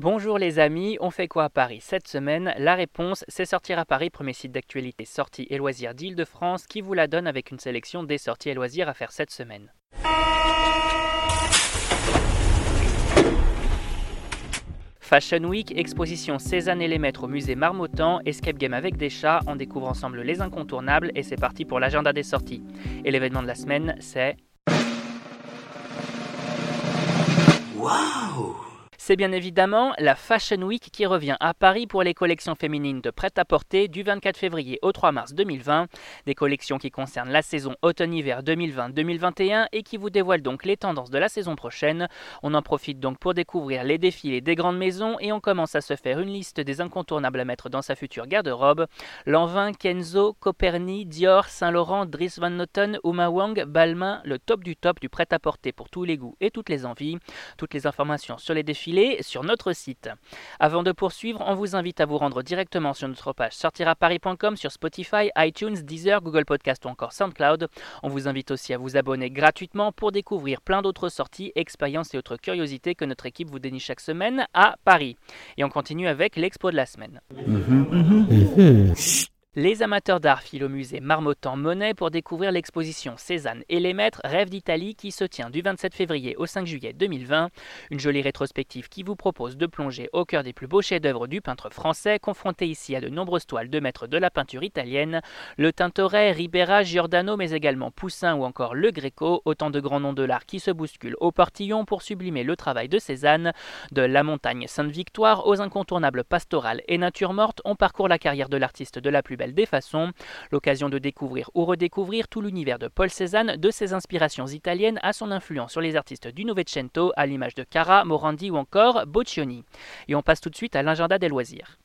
Bonjour les amis, on fait quoi à Paris cette semaine? La réponse, c'est Sortir à Paris, premier site d'actualité sorties et loisirs d'Île-de-France qui vous la donne avec une sélection des sorties et loisirs à faire cette semaine. Fashion Week, exposition Cézanne et les Maîtres au musée Marmottan, escape game avec des chats, on découvre ensemble les incontournables et c'est parti pour l'agenda des sorties. Et l'événement de la semaine, c'est... c'est bien évidemment la Fashion Week qui revient à Paris pour les collections féminines de prêt-à-porter du 24 février au 3 mars 2020. Des collections qui concernent la saison automne-hiver 2020-2021 et qui vous dévoilent donc les tendances de la saison prochaine. On en profite donc pour découvrir les défilés des grandes maisons et on commence à se faire une liste des incontournables à mettre dans sa future garde-robe. Lanvin, Kenzo, Coperni, Dior, Saint-Laurent, Dries Van Noten, Uma Wang, Balmain, le top du top du prêt-à-porter pour tous les goûts et toutes les envies. Toutes les informations sur les défilés sur notre site. Avant de poursuivre, on vous invite à vous rendre directement sur notre page sortiraparis.com sur Spotify, iTunes, Deezer, Google Podcast ou encore SoundCloud. On vous invite aussi à vous abonner gratuitement pour découvrir plein d'autres sorties, expériences et autres curiosités que notre équipe vous dénie chaque semaine à Paris. Et on continue avec l'expo de la semaine. Les amateurs d'art filent au musée Marmottan-Monet pour découvrir l'exposition Cézanne et les maîtres Rêves d'Italie qui se tient du 27 février au 5 juillet 2020. Une jolie rétrospective qui vous propose de plonger au cœur des plus beaux chefs-d'œuvre du peintre français, confronté ici à de nombreuses toiles de maîtres de la peinture italienne, le Tintoret, Ribera, Giordano, mais également Poussin ou encore le Greco, autant de grands noms de l'art qui se bousculent au portillon pour sublimer le travail de Cézanne. De la montagne Sainte-Victoire aux incontournables pastorales et natures mortes, on parcourt la carrière de l'artiste de la plus belle des façons. L'occasion de découvrir ou redécouvrir tout l'univers de Paul Cézanne, de ses inspirations italiennes à son influence sur les artistes du Novecento, à l'image de Cara, Morandi ou encore Boccioni. Et on passe tout de suite à l'agenda des loisirs.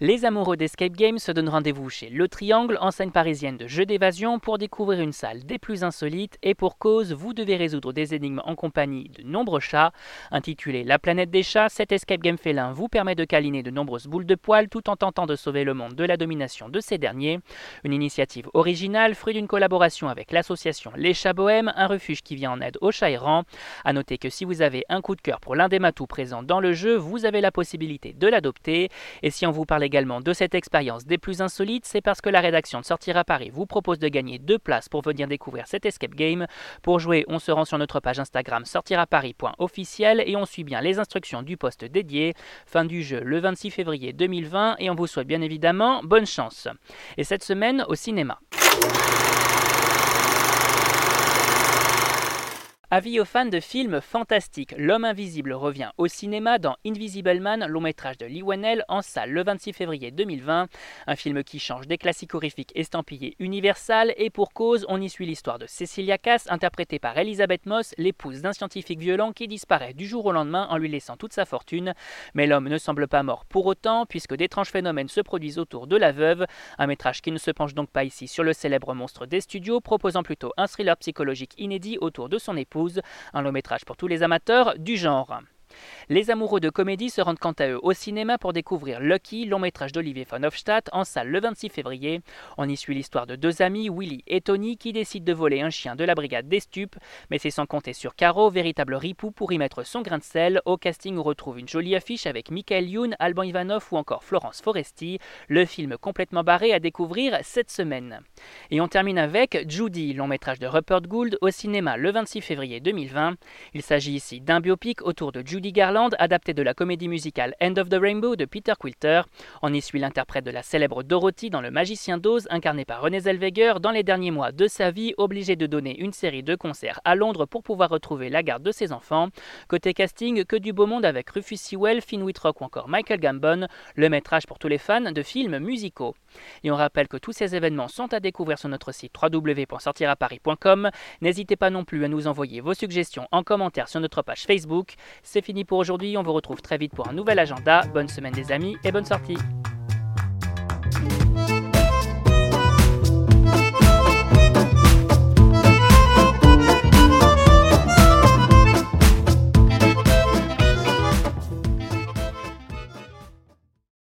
Les amoureux d'Escape Games se donnent rendez-vous chez Le Triangle, enseigne parisienne de jeux d'évasion, pour découvrir une salle des plus insolites et pour cause, vous devez résoudre des énigmes en compagnie de nombreux chats. Intitulé La planète des chats, cet Escape Game félin vous permet de câliner de nombreuses boules de poils tout en tentant de sauver le monde de la domination de ces derniers. Une initiative originale, fruit d'une collaboration avec l'association Les Chats Bohèmes, un refuge qui vient en aide aux chats errants. A noter que si vous avez un coup de cœur pour l'un des matous présents dans le jeu, vous avez la possibilité de l'adopter. Et si on vous parle également de cette expérience des plus insolites, c'est parce que la rédaction de Sortir à Paris vous propose de gagner deux places pour venir découvrir cet escape game. Pour jouer, on se rend sur notre page Instagram sortiraparis.officiel et on suit bien les instructions du poste dédié. Fin du jeu le 26 février 2020 et on vous souhaite bien évidemment bonne chance. Et cette semaine au cinéma. Avis aux fans de films fantastiques, L'homme invisible revient au cinéma dans Invisible Man, long métrage de Lee Whannell, en salle le 26 février 2020. Un film qui change des classiques horrifiques estampillés Universal et pour cause, on y suit l'histoire de Cecilia Cass, interprétée par Elisabeth Moss, l'épouse d'un scientifique violent qui disparaît du jour au lendemain en lui laissant toute sa fortune. Mais l'homme ne semble pas mort pour autant, puisque d'étranges phénomènes se produisent autour de la veuve. Un métrage qui ne se penche donc pas ici sur le célèbre monstre des studios, proposant plutôt un thriller psychologique inédit autour de son épouse un long métrage pour tous les amateurs du genre. Les amoureux de comédie se rendent quant à eux au cinéma pour découvrir Lucky, long métrage d'Olivier von Hofstadt, en salle le 26 février. On y suit l'histoire de deux amis, Willy et Tony, qui décident de voler un chien de la brigade des stupes, mais c'est sans compter sur Caro, véritable ripou pour y mettre son grain de sel. Au casting, on retrouve une jolie affiche avec Michael Youn, Alban Ivanov ou encore Florence Foresti. Le film complètement barré à découvrir cette semaine. Et on termine avec Judy, long métrage de Rupert Gould, au cinéma le 26 février 2020. Il s'agit ici d'un biopic autour de Judy Garland adapté de la comédie musicale End of the Rainbow de Peter Quilter. On y suit l'interprète de la célèbre Dorothy dans Le Magicien d'Oz, incarné par René Zellweger, dans les derniers mois de sa vie, obligé de donner une série de concerts à Londres pour pouvoir retrouver la garde de ses enfants. Côté casting, que du beau monde avec Rufus Sewell, Finn Wittrock ou encore Michael Gambon, le métrage pour tous les fans de films musicaux. Et on rappelle que tous ces événements sont à découvrir sur notre site www.sortiraparis.com. N'hésitez pas non plus à nous envoyer vos suggestions en commentaire sur notre page Facebook. C'est pour aujourd'hui, on vous retrouve très vite pour un nouvel agenda. Bonne semaine des amis et bonne sortie